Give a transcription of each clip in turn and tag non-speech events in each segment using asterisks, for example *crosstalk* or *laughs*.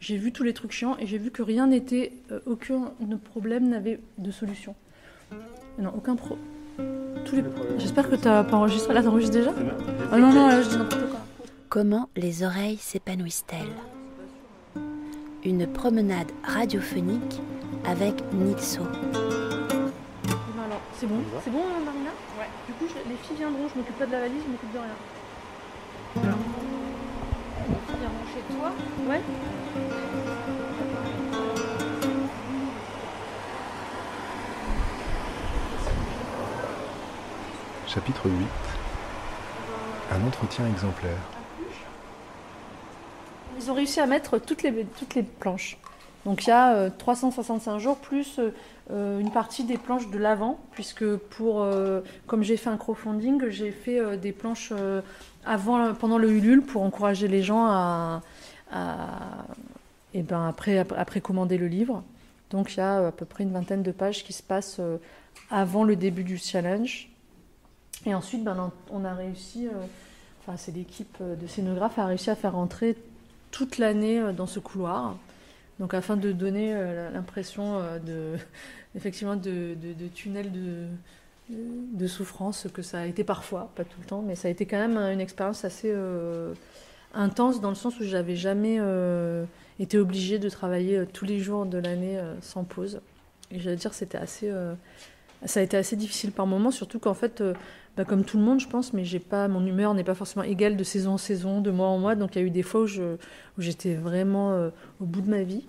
J'ai vu tous les trucs chiants et j'ai vu que rien n'était, euh, aucun problème n'avait de solution. Non, aucun pro. Tous les... J'espère que t'as pas enregistré. Là, t'enregistres déjà? Ah non, non, là, je dis n'importe quoi. Comment les oreilles s'épanouissent-elles? Une promenade radiophonique avec Nilso. Alors, c'est bon C'est bon, Marina? Ouais. Du coup, je- les filles viendront, je m'occupe pas de la valise, je m'occupe de rien. Alors. Chez toi Ouais. Chapitre 8 Un entretien exemplaire. Ils ont réussi à mettre toutes les, toutes les planches. Donc il y a euh, 365 jours plus euh, euh, une partie des planches de l'avant, puisque euh, comme j'ai fait un crowdfunding, j'ai fait euh, des planches euh, avant, pendant le Ulule pour encourager les gens à, à et ben après, commander le livre. Donc il y a à peu près une vingtaine de pages qui se passent euh, avant le début du challenge. Et ensuite, ben, on a réussi, euh, enfin c'est l'équipe euh, de scénographes a réussi à faire rentrer toute l'année euh, dans ce couloir. Donc afin de donner euh, l'impression euh, de *laughs* effectivement de, de, tunnel de, souffrance que ça a été parfois, pas tout le temps, mais ça a été quand même une expérience assez euh, intense dans le sens où j'avais jamais été obligée de travailler tous les jours de l'année sans pause. Et j'allais dire c'était assez ça a été assez difficile par moments, surtout qu'en fait, bah, comme tout le monde, je pense, mais j'ai pas, mon humeur n'est pas forcément égale de saison en saison, de mois en mois. Donc il y a eu des fois où, j'étais vraiment euh, au bout de ma vie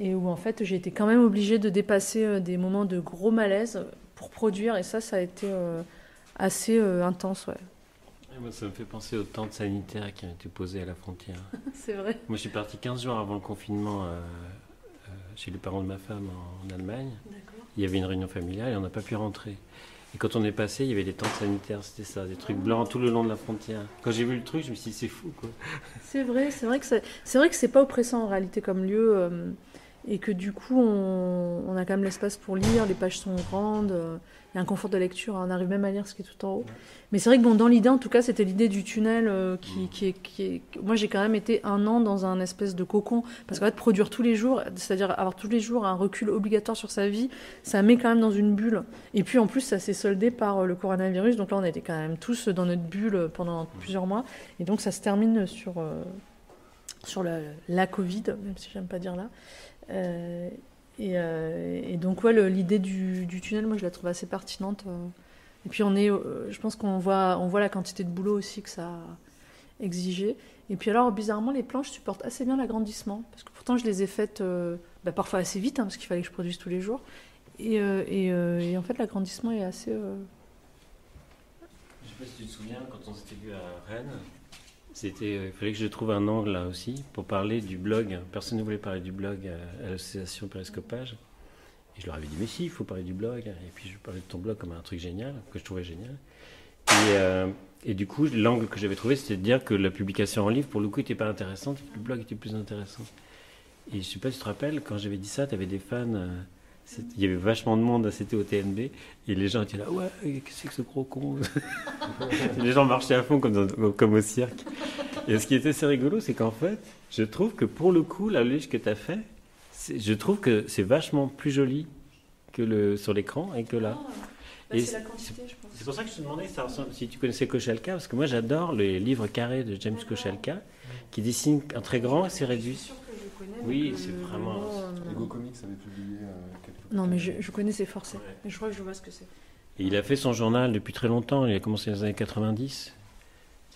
et où en fait j'ai été quand même obligée de dépasser euh, des moments de gros malaise pour produire. Et ça, ça a été euh, assez intense, ouais. Et moi, ça me fait penser aux tentes sanitaires qui ont été posées à la frontière. *laughs* C'est vrai. Moi, je suis parti 15 jours avant le confinement chez les parents de ma femme en, en Allemagne. Il y avait une réunion familiale et on n'a pas pu rentrer. Et quand on est passé, il y avait des tentes sanitaires, c'était ça, des trucs blancs tout le long de la frontière. Quand j'ai vu le truc, je me suis dit, c'est fou, quoi. C'est vrai, c'est vrai que c'est, pas oppressant en réalité comme lieu euh, et que du coup on, on a quand même l'espace pour lire, les pages sont grandes, euh, il y a un confort de lecture, hein, on arrive même à lire ce qui est tout en haut. Mais c'est vrai que bon, dans l'idée en tout cas, c'était l'idée du tunnel euh, qui, qui, est, qui est- Moi j'ai quand même été un an dans un espèce de cocon parce qu'en fait produire tous les jours, c'est-à-dire avoir tous les jours un recul obligatoire sur sa vie, ça met quand même dans une bulle. Et puis en plus ça s'est soldé par euh, le coronavirus, donc là on était quand même tous dans notre bulle pendant plusieurs mois. Et donc ça se termine sur, euh, sur la, la Covid, même si j'aime pas dire là. Euh, et, euh, et donc ouais, l'idée du, tunnel, moi je la trouve assez pertinente. euh. Et puis on est, je pense qu'on voit, on voit la quantité de boulot aussi que ça a exigé. Et puis alors bizarrement les planches supportent assez bien l'agrandissement, parce que pourtant je les ai faites bah, parfois assez vite, hein, parce qu'il fallait que je produise tous les jours. Et, et, en fait l'agrandissement est assez... Je sais pas si tu te souviens, quand on s'était vu à Rennes, c'était, euh, il fallait que je trouve un angle là aussi pour parler du blog. Personne ne voulait parler du blog à, l'association Périscopage. Et je leur avais dit, mais si, il faut parler du blog. Et puis je parlais de ton blog comme un truc génial, que je trouvais génial. Et, euh, et du coup, l'angle que j'avais trouvé, c'était de dire que la publication en livre, pour le coup, n'était pas intéressante, le blog était plus intéressant. Et je sais pas si tu te rappelles, quand j'avais dit ça, tu avais des fans. euh, il y avait vachement de monde, c'était au TNB, et les gens étaient là, ouais, qu'est-ce que c'est que ce gros con *laughs* Les gens marchaient à fond comme, dans- comme au cirque. Et ce qui était assez rigolo, c'est qu'en fait, je trouve que pour le coup, la luge que tu as fait, je trouve que c'est vachement plus joli que le, sur l'écran et que là. bah, Et c'est la c'est- quantité, je pense. C'est pour ça que je te demandais ça ressemble- si tu connaissais Kochalka, parce que moi j'adore les livres carrés de James Kochalka, qui dessine un très grand et c'est réduit. Oui, c'est vraiment- Ego Comics avait publié euh, Non, mais je, je connais ces forcés. Ouais. Mais je crois que je vois ce que c'est. Et il a fait son journal depuis très longtemps, il a commencé dans les années 90.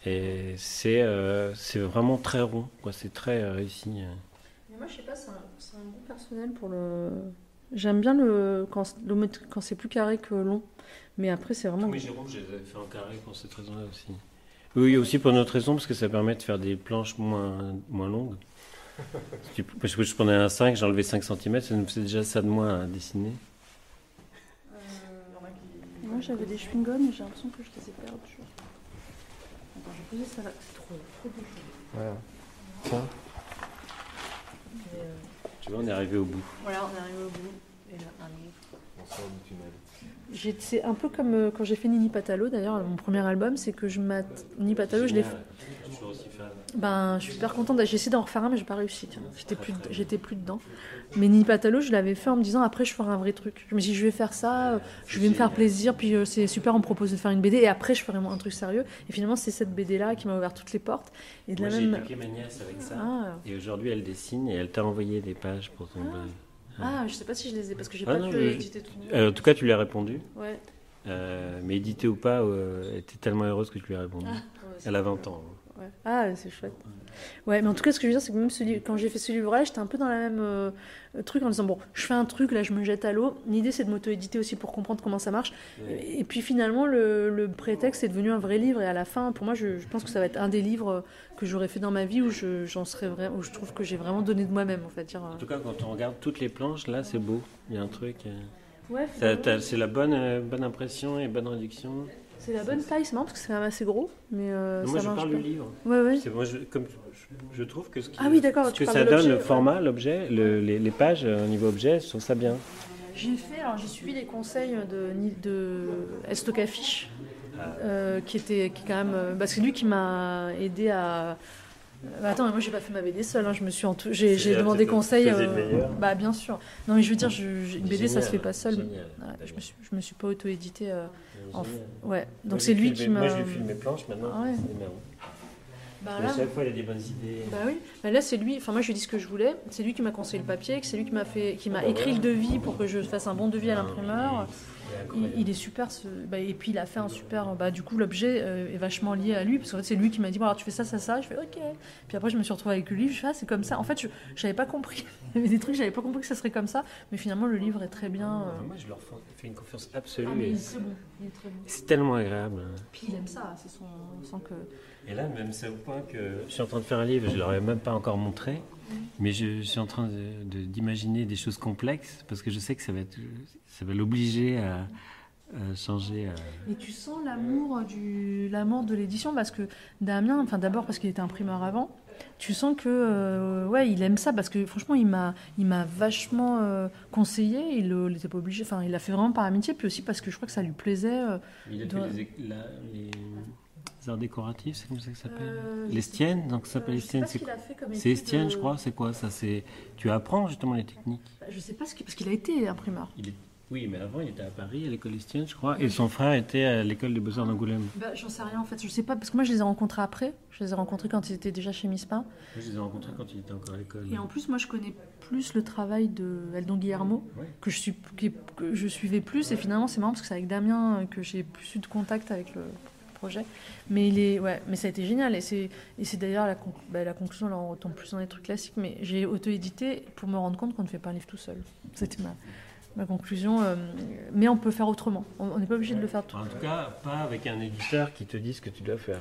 Et c'est euh, c'est vraiment très rond, quoi. c'est très euh, réussi. Mais moi, je sais pas, c'est un, c'est un goût personnel pour le. J'aime bien le quand, le- quand c'est plus carré que long. Mais après, c'est vraiment. Oui, Jérôme, je les avais fait en carré pour cette raison-là aussi. Oui, aussi pour une autre raison, parce que ça permet de faire des planches moins, moins longues. Si *laughs* tu- Parce que je prenais un 5, j'ai enlevé 5 cm, ça nous faisait déjà ça de moins à dessiner. Moi, j'avais des chewing-gums et j'ai l'impression que je les ai perdus. Attends, je vais poser ça là. C'est trop, trop beau. Et, euh, Tu vois, on est arrivé au bout. voilà, on est arrivé au bout. Et là, un livre. On sort du tunnel. J'ai- C'est un peu comme euh, quand j'ai fait Nini Patalo, d'ailleurs, mon premier album, c'est que je m'att... Nini Patalo, je l'ai fait. Je suis aussi fan. Ben, je suis super contente. J'ai essayé d'en refaire un, mais j'ai pas réussi. tiens. J'étais plus, j'étais plus dedans. Mais Nini Patalo, je l'avais fait en me disant après, je ferai un vrai truc. Je me suis dit, je vais faire ça, je vais me faire plaisir, puis euh, c'est super, on me propose de faire une BD, et après, je ferai un truc sérieux. Et finalement, c'est cette BD-là qui m'a ouvert toutes les portes. Et de Moi, la j'ai même. éduqué ma nièce avec ça. Ah, Et aujourd'hui, elle dessine et elle t'a envoyé des pages pour ton blog. Ah, je sais pas si je les ai, parce que j'ai Ah pas non, pu mais- éditer tout. Euh, en tout cas, tu lui as répondu. Ouais. Euh, mais édité ou pas, euh, elle était tellement heureuse que tu lui as répondu. Ah, ouais, Elle a 20 ans. Ouais. Ah, c'est chouette. Ouais, mais en tout cas, ce que je veux dire, c'est que même ce livre- quand j'ai fait ce livre-là, j'étais un peu dans la même euh, truc en disant bon, je fais un truc, là, je me jette à l'eau. L'idée, c'est de m'auto-éditer aussi pour comprendre comment ça marche. Et, et puis finalement, le, le prétexte est devenu un vrai livre. Et à la fin, pour moi, je, je pense que ça va être un des livres que j'aurais fait dans ma vie où je, j'en serais vrai, où je trouve que j'ai vraiment donné de moi-même, en fait. Dire, euh, En tout cas, quand on regarde toutes les planches, là, c'est beau. Il y a un truc. euh, Ouais, t'as- finalement, t'as- c'est la bonne, euh, bonne impression et bonne réduction. C'est la bonne taille, c'est marrant parce que c'est quand même assez gros, mais euh, moi, ça je marche parle pas. du livre. Ouais, ouais. Moi, je, comme, je, je trouve que ce, qui- Ah oui, d'accord, ce que ça donne, le ouais. format, l'objet, le- les, les pages euh, au niveau objet, je trouve ça bien. J'ai fait, alors j'ai suivi les conseils de, de Estocafiche, euh, qui était qui est quand même. euh, bah, c'est lui qui m'a aidé à. Bah, attends, mais moi j'ai pas fait ma BD seule, hein, je me suis entou- j'ai, demandé conseil. meilleur bah bien sûr. Non mais je veux dire, je- une BD ça se Génial, fait pas seul. génial. Ouais, je me suis, je me suis pas auto-édité. euh, en- Génial. ouais, donc je c'est lui file qui m'a. Moi, je lui file mes planches maintenant. Ah ouais. Bah, là, chaque fois, il a des bonnes idées. Bah oui, bah là c'est lui, enfin moi je lui dis ce que je voulais, c'est lui qui m'a conseillé le papier, c'est lui qui m'a fait, qui m'a Ah bah écrit le devis pour que je fasse un bon devis à l'imprimeur. Il est Il, super, ce- bah, et puis il a fait un super. Bah, du coup, l'objet euh, est vachement lié à lui, parce qu'en fait, c'est lui qui m'a dit bon, alors tu fais ça, ça, ça. Je fais ok. Puis après, je me suis retrouvée avec le livre. Je fais ah, c'est comme ça. En fait, je j'avais pas compris. *laughs* Il y avait des trucs, j'avais pas compris que ça serait comme ça. Mais finalement, le livre est très bien. euh. Moi, je leur fais une confiance Ah, absolue. mais et il est très bon. C'est tellement agréable. Puis il aime ça. C'est son. On sent que. Et là, même c'est au point que je suis en train de faire un livre, je ne leur ai même pas encore montré, mais je, je suis en train de- de- d'imaginer des choses complexes parce que je sais que ça va, être- ça va l'obliger à, à changer. à- Et tu sens l'amour du l'amour de l'édition? Parce que Damien, enfin d'abord parce qu'il était imprimeur avant, tu sens que euh, ouais il aime ça parce que franchement il m'a il m'a vachement euh, conseillé, il n'était pas obligé, enfin il l'a fait vraiment par amitié puis aussi parce que je crois que ça lui plaisait. euh, Il a fait les, la- les arts décoratifs, c'est comme ça que ça s'appelle euh, je L'Estienne, donc ça euh, s'appelle je ce C'est Estienne, je euh, crois. C'est quoi ça C'est tu apprends justement les techniques. Je sais pas ce qu'il parce qu'il a été imprimeur. Il est- Oui, mais avant il était à Paris à l'école Estienne, je crois, et son frère était à l'école des beaux-arts d'Angoulême. Bah, j'en sais rien en fait, je sais pas parce que moi je les ai rencontrés après, je les ai rencontrés quand ils étaient déjà chez Mispa. Moi, je les ai rencontrés quand il était encore à l'école. Et en plus, moi, je connais plus le travail de Eldon Guillermo, Ouais. que, je suis, que je suivais plus. Et finalement, c'est marrant parce que c'est avec Damien euh, que j'ai plus eu de contact avec le Mais, il est, ouais, mais ça a été génial. Et c'est, et c'est d'ailleurs bah, la conclusion, là, on retombe plus dans les trucs classiques. Mais j'ai auto-édité pour me rendre compte qu'on ne fait pas un livre tout seul. C'était ma, conclusion. euh, mais on peut faire autrement. On on n'est pas obligé de le faire tout. En tout cas, pas avec un éditeur qui te dit ce que tu dois faire.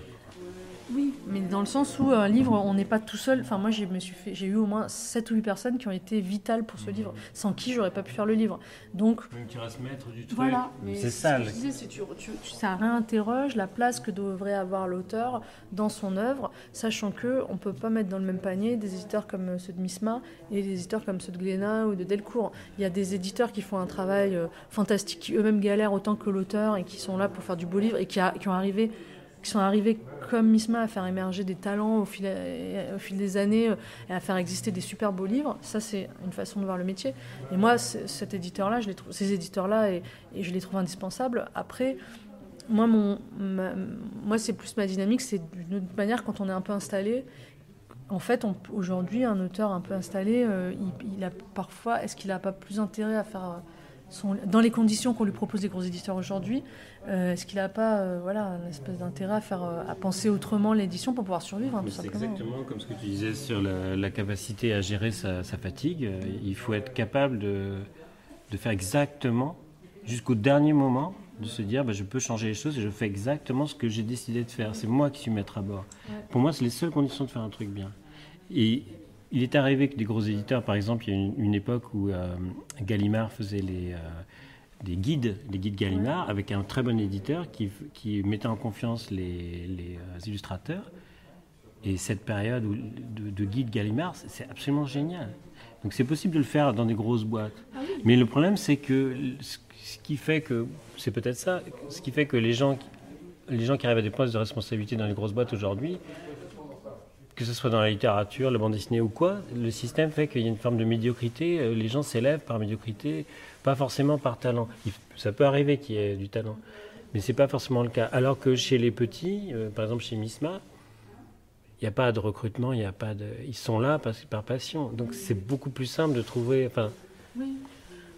Oui, mais dans le sens où un livre, on n'est pas tout seul. Enfin, moi, j'ai eu au moins 7 ou 8 personnes qui ont été vitales pour ce livre, sans qui j'aurais pas pu faire le livre. Donc, Même tu restes maître du truc. voilà. C'est ce ça. que le- je disais, c'est tu, tu- tu- ça réinterroge la place que devrait avoir l'auteur dans son œuvre, sachant que on peut pas mettre dans le même panier des éditeurs comme ceux de Misma et des éditeurs comme ceux de Glénat ou de Delcourt. Il y a des éditeurs qui font un travail euh, fantastique, qui eux-mêmes galèrent autant que l'auteur et qui sont là pour faire du beau livre et qui, a- qui ont arrivé sont arrivés comme Misma à faire émerger des talents au fil, euh, des années euh, et à faire exister des super beaux livres. Ça, c'est une façon de voir le métier. Et moi, cet éditeur-là, je les trouve, ces éditeurs-là, et, je les trouve indispensables. Après, moi, mon, moi, c'est plus ma dynamique. C'est d'une autre manière quand on est un peu installé. En fait, aujourd'hui, un auteur un peu installé, euh, il a parfois, est-ce qu'il n'a pas plus intérêt à faire dans les conditions qu'on lui propose les gros éditeurs aujourd'hui, euh, est-ce qu'il n'a pas, euh, voilà, une espèce d'intérêt à faire, euh, à penser autrement l'édition pour pouvoir survivre, hein, C'est exactement comme ce que tu disais sur la, la capacité à gérer sa, sa fatigue. Il faut être capable de, de faire exactement, jusqu'au dernier moment, de se dire bah, je peux changer les choses et je fais exactement ce que j'ai décidé de faire. C'est moi qui suis maître à bord. Ouais. Pour moi, c'est les seules conditions de faire un truc bien. Et il est arrivé que des gros éditeurs, par exemple, il y a une, une époque où euh, Gallimard faisait les, euh, des guides, les guides Gallimard, avec un très bon éditeur qui, qui mettait en confiance les, les, euh, illustrateurs. Et cette période où- de, de guide Gallimard, c'est- absolument génial. Donc c'est possible de le faire dans des grosses boîtes. Mais le problème, c'est que ce ce qui fait que, c'est peut-être ça, ce qui fait que les gens, les gens qui arrivent à des postes de responsabilité dans les grosses boîtes aujourd'hui, que ce soit dans la littérature, la bande dessinée ou quoi, le système fait qu'il y a une forme de médiocrité. euh, Les gens s'élèvent par médiocrité, pas forcément par talent. Ça peut arriver qu'il y ait du talent, mais c'est pas forcément le cas. Alors que chez les petits, euh, par exemple chez Misma, il n'y a pas de recrutement, il a pas de, ils sont là par passion. Donc c'est beaucoup plus simple de trouver, enfin.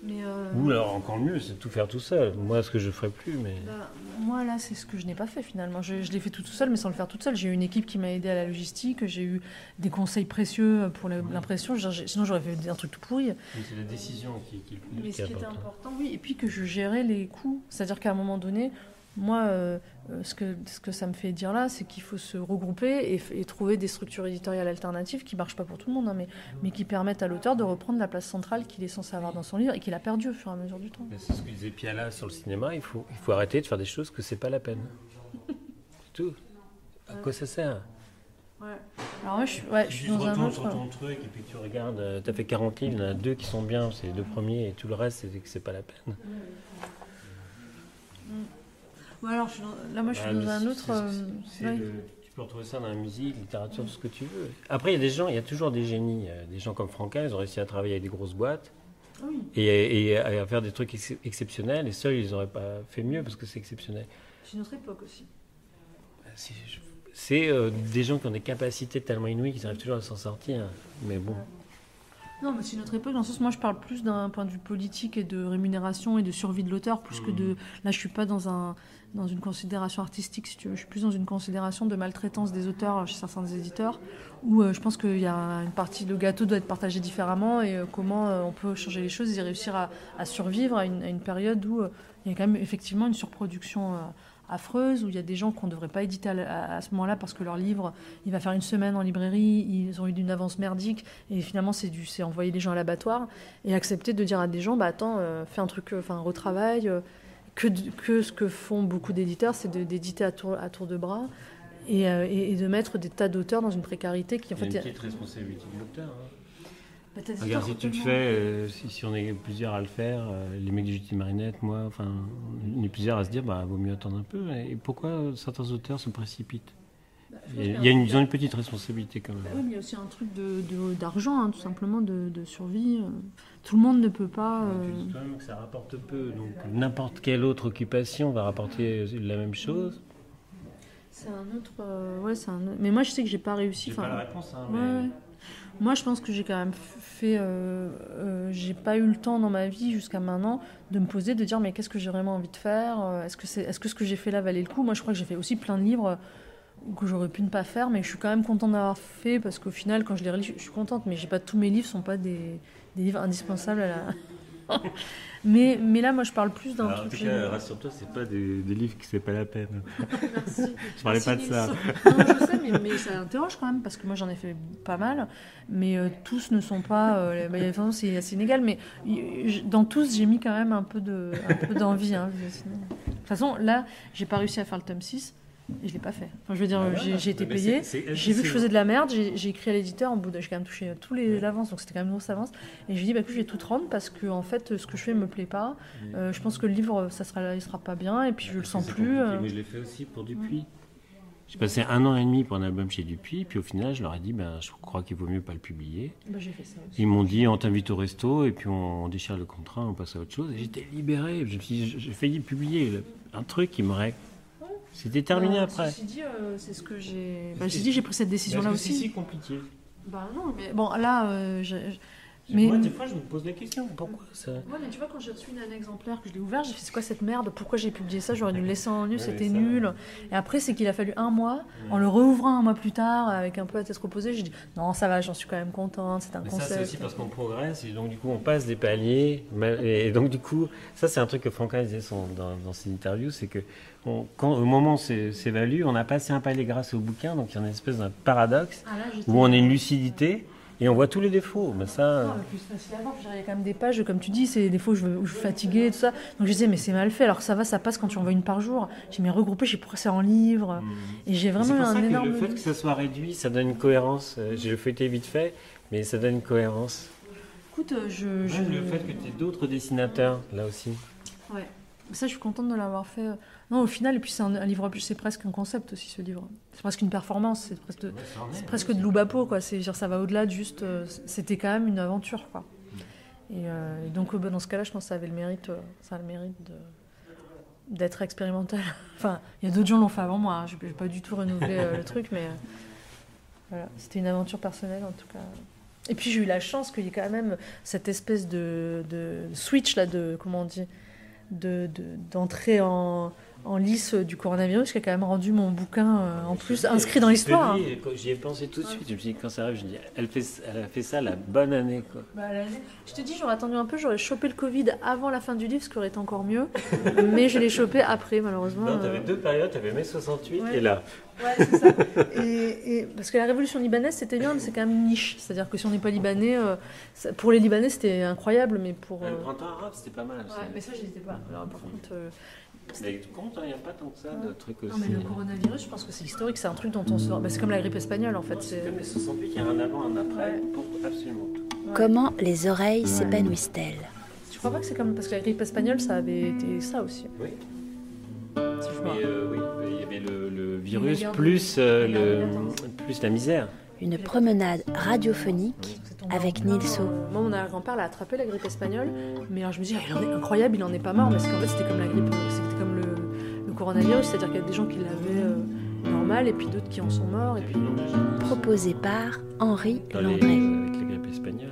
Mais euh, ou alors encore mieux, c'est de tout faire tout seul. Moi, ce que je ferais plus, mais bah, moi là, c'est ce que je n'ai pas fait finalement. Je, je l'ai fait tout, tout seul, mais sans le faire toute seule. J'ai eu une équipe qui m'a aidé à la logistique. J'ai eu des conseils précieux pour la- l'impression. J'ai- Sinon, j'aurais fait un truc tout pourri. c'est la décision qui, qui, Mais ce qui était important, oui, et puis que je gérais les coûts. C'est-à-dire qu'à un moment donné, moi, euh, euh, ce, que, ce que ça me fait dire là, c'est qu'il faut se regrouper et, trouver des structures éditoriales alternatives qui ne marchent pas pour tout le monde, hein, mais, mais qui permettent à l'auteur de reprendre la place centrale qu'il est censé avoir dans son livre et qu'il a perdu au fur et à mesure du temps. Mais C'est ce que disait Piala sur le cinéma, il faut, il faut arrêter de faire des choses que c'est pas la peine. *laughs* C'est tout. À quoi ça sert? Alors moi, je, suis- ouais, je suis dans un autre... sur ton truc et puis tu regardes, euh, t'as fait 40 livres, il y en a deux qui sont bien, c'est les deux premiers et tout le reste, c'est que c'est pas la peine. Alors, je là, moi, je suis Ah, dans un autre... euh, c'est ouais. le- tu peux retrouver ça dans la musique, littérature, tout ce que tu veux. Après, il y a des gens, il y a toujours des génies. euh, Des gens comme Franca, ils ont réussi à travailler avec des grosses boîtes Oui. et, et à faire des trucs ex- exceptionnels. Et seuls, ils n'auraient pas fait mieux parce que c'est exceptionnel. C'est une autre époque aussi. C'est- je- C'est euh, des gens qui ont des capacités tellement inouïes qu'ils arrivent toujours à s'en sortir. Mais bon. Non, mais c'est une autre époque. Dans le sens, moi, je parle plus d'un point de vue politique et de rémunération et de survie de l'auteur, plus que de. Là, je suis pas dans un dans une considération artistique, si tu veux. Je suis plus dans une considération de maltraitance des auteurs chez certains éditeurs, où euh, je pense qu'il y a une partie, le gâteau doit être partagé différemment et euh, comment euh, on peut changer les choses et réussir à, à survivre à une, à une période où il y a quand même effectivement une surproduction. Euh, affreuse, où il y a des gens qu'on ne devrait pas éditer à, à- à ce moment-là parce que leur livre, il va faire une semaine en librairie, ils ont eu une avance merdique, et finalement c'est du c'est envoyer les gens à l'abattoir, et accepter de dire à des gens, bah attends, euh, fais un truc, euh, enfin retravaille, euh, que, de- que ce que font beaucoup d'éditeurs, c'est de- d'éditer à tour, à tour de bras, et, euh, et- et de mettre des tas d'auteurs dans une précarité qui en Il y a fait... une petite responsabilité de l'auteur. hein. Regarde, si tu le fais, euh, si, si on est plusieurs à le faire, euh, les mecs de Judy Marinette, moi, enfin, on est plusieurs à se dire, bah, vaut mieux attendre un peu. Et pourquoi certains auteurs se précipitent Bah, Il y a, il y a une, ils ont une petite responsabilité quand même. Bah oui, mais il y a aussi un truc de- de- d'argent, hein, tout simplement, de, de survie. euh. Tout le monde ne peut pas... Tu euh, dis toi-même que ça rapporte peu, donc n'importe quelle autre occupation va rapporter la même chose. C'est un autre... ouais, c'est un Mais moi, je sais que j'ai pas réussi. J'ai pas la réponse, hein, mais ouais. Moi, je pense que j'ai quand même fait. euh, euh, j'ai pas eu le temps dans ma vie jusqu'à maintenant de me poser, de dire mais qu'est-ce que j'ai vraiment envie de faire Euh, Est-ce que, c'est, est-ce que ce que j'ai fait là valait le coup? Moi, je crois que j'ai fait aussi plein de livres que j'aurais pu ne pas faire, mais je suis quand même contente d'avoir fait parce qu'au final, quand je les relis, je suis contente. Mais j'ai pas tous mes livres sont pas des livres indispensables à la. *laughs* mais, mais là, moi, je parle plus d'un en tout cas, rassure-toi, c'est pas des, des livres qui c'est pas la peine. *laughs* Merci. Je parlais pas de ça. Non, je sais, mais, mais ça interroge quand même, parce que moi j'en ai fait pas mal, mais euh, tous ne sont pas. euh, bah, il y a- enfin, c'est assez inégal, mais y- j- dans tous, j'ai mis quand même un peu de- un peu d'envie. hein, sinon- de toute façon, là, j'ai pas réussi à faire le tome 6, et je l'ai pas fait. Enfin, je veux dire, Ah, j'ai été payé. J'ai vu que je faisais de la merde, j'ai écrit à l'éditeur, en bout de, j'ai quand même touché tous les Ouais. avances, donc c'était quand même une grosse avance. Et je lui ai dit, bah, écoute, je vais tout te rendre parce que en fait, ce que je fais me plaît pas. Euh, je pense que le livre, ça sera, il sera pas bien, et puis je le Parce sens plus. euh. Mais je l'ai fait aussi pour Dupuis. J'ai passé un an et demi pour un album chez Dupuis, puis au final, je leur ai dit, ben, je crois qu'il vaut mieux pas le publier. Bah, j'ai fait ça aussi. Ils m'ont dit, on t'invite au resto, et puis on, on déchire le contrat, on passe à autre chose. Et j'étais libéré. Je me suis dit, j'ai failli publier le- un truc qui m'aurait. C'était terminé Bah, après. Ceci dit, euh, c'est ce que j'ai. Bah, ceci dit, j'ai pris cette décision-là aussi. C'est si compliqué. Bah non, mais bon, là, euh, j'ai- j'ai- Mais... Moi, des fois, je me pose la question, pourquoi ça Ouais, mais tu vois, quand j'ai reçu un exemplaire, que je l'ai ouvert, j'ai fait c'est quoi cette merde? Pourquoi j'ai publié ça? J'aurais dû le laisser en nu, Ouais, c'était nul. Et après, c'est qu'il a fallu un mois, en le réouvrant un mois plus tard, avec un peu la tête reposée, j'ai dit non, ça va, j'en suis quand même contente, c'est un Mais ça, c'est concept. aussi parce qu'on progresse et donc du coup on passe des paliers. Et donc du coup, ça c'est un truc que Franca disait son- dans, dans ses interviews, c'est que on- quand, au moment où c'est- s'évalue, on a passé un palier grâce au bouquin, donc il y a une espèce d'un paradoxe Ah, là, où on a une lucidité et on voit tous les défauts. Mais ça, Non, mais plus facile à voir, je veux dire, il y a quand même des pages, comme tu dis, c'est des fois où je, où je suis fatiguée et tout ça. Donc je disais, mais c'est mal fait, alors ça va, ça passe quand tu en vois une par jour. J'ai mis regroupé, j'ai pourquoi c'est en livre. Et j'ai vraiment pour un ça que énorme. le fait que ça soit réduit, ça donne une cohérence. Euh, J'ai feuilleté vite fait, mais ça donne une cohérence. Écoute, euh, je. je... Même le fait que tu aies d'autres dessinateurs là aussi. Ouais. Ça, je suis contente de l'avoir fait. Non, au final, et puis c'est un, un livre, c'est presque un concept aussi, ce livre. C'est presque une performance, c'est presque, Ouais, c'est presque de loubapo, quoi. C'est, genre, ça va au-delà de juste. euh, C'était quand même une aventure, quoi. Et, euh, et donc, euh, bah, dans ce cas-là, je pense que ça avait le mérite, ça a le mérite de, d'être expérimental. *laughs* enfin, il y a d'autres gens qui l'ont fait avant moi. hein. Je n'ai pas du tout renouvelé euh, le truc, mais euh, voilà, c'était une aventure personnelle en tout cas. Et puis j'ai eu la chance qu'il y ait quand même cette espèce de, de switch là, de comment on dit, de, de- d'entrée en, en lice du coronavirus qui a quand même rendu mon bouquin euh, en plus inscrit dans Je l'histoire. hein. J'y ai pensé tout de suite. Je me suis dit, quand ça arrive, je me dis, elle, fait, elle a fait ça la bonne année. Quoi. Bah, la- je te dis, j'aurais attendu un peu, j'aurais chopé le Covid avant la fin du livre, ce qui aurait été encore mieux. *laughs* mais je l'ai chopé après, malheureusement. Non, euh. t'avais deux périodes, t'avais mai 68 Ouais. et là. Ouais, c'est ça. Et, et- parce que la révolution libanaise, c'était bien, mais c'est quand même niche. C'est-à-dire que si on n'est pas libanais, euh, ça- pour les Libanais, c'était incroyable, mais pour. Le euh, printemps arabe, c'était pas mal. Ouais, mais ça, j'y étais pas. Alors, par contre, euh, Mais tu comptes, il n'y a pas tant que ça de trucs aussi. non, mais le coronavirus, je pense que c'est historique, c'est un truc dont on sort. Bah, c'est comme la grippe espagnole, en fait. C'est C'est comme mai 68, il y a un avant, un après Ouais. pour absolument tout. Ouais. Comment les oreilles s'épanouissent-elles? Je crois pas que c'est comme. Parce que la grippe espagnole, ça avait été ça aussi. Oui. Si je vois. Mais euh, oui, il y avait le, le virus plus, euh, le, plus la misère. Une promenade radiophonique avec Nilso. Moi, mon arrière-grand-père l'a attrapé la grippe espagnole, mais alors je me dis, ah, il en est incroyable, il en est pas mort, c'est qu'en fait, c'était comme la grippe, c'était comme le, le coronavirus, c'est-à-dire qu'il y a des gens qui l'avaient euh, normal et puis d'autres qui en sont morts, et puis. Proposé par Henri Dans les, Landré. avec les grippes espagnoles.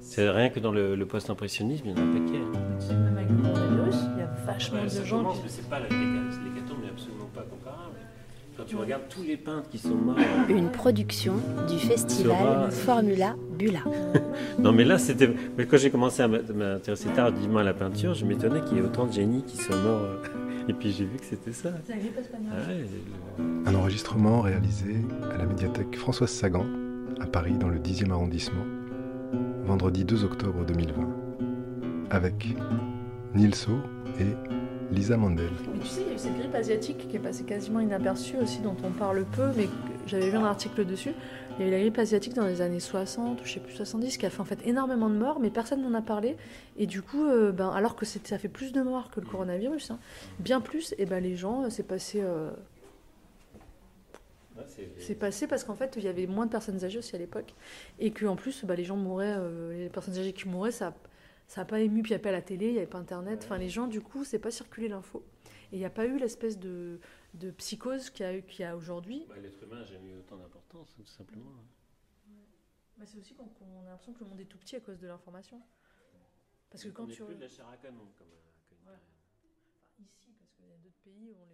C'est rien que dans le, le post-impressionnisme, il y en a un paquet. Même avec le coronavirus, il y a vachement Ouais, de ça gens commence, qui. mais c'est pas la- l'hécatombe n'est absolument pas. Quand tu regardes tous les peintres qui sont morts. Une production du festival Sera- Formula Bula. *laughs* Non, mais là, c'était. Mais quand j'ai commencé à m'intéresser tardivement à la peinture, je m'étonnais qu'il y ait autant de génies qui soient morts. euh. *laughs* Et puis j'ai vu que c'était ça. Ah ouais, le- Un enregistrement réalisé à la médiathèque Françoise Sagan, à Paris, dans le 10e arrondissement, vendredi 2 octobre 2020, avec Nilso et Lisa Mandel. Mais tu sais, il y a eu cette grippe asiatique qui est passée quasiment inaperçue aussi, dont on parle peu, mais j'avais vu un article dessus. Il y a eu la grippe asiatique dans les années 60, ou je sais plus, 70, qui a fait en fait énormément de morts, mais personne n'en a parlé. Et du coup, euh, ben, alors que c'était- ça fait plus de morts que le coronavirus, hein, bien plus, et ben les gens, euh, c'est passé, euh, c'est- passé parce qu'en fait, il y avait moins de personnes âgées aussi à l'époque, et que en plus, bah, les gens mouraient, euh, les personnes âgées qui mouraient, ça ça n'a pas ému, puis il n'y avait pas la télé, il n'y avait pas Internet. Enfin, les gens, du coup, c'est pas circulé l'info. Et il n'y a pas eu l'espèce de, de psychose qu'il y a, y a aujourd'hui. Bah, L'être humain n'a jamais eu autant d'importance, tout simplement. Bah, c'est aussi qu'on qu'on a l'impression que le monde est tout petit à cause de l'information. Parce que quand On tu. plus de la chair à canon, comme, euh, comme Ouais. Ici, parce qu'il y a d'autres pays où on est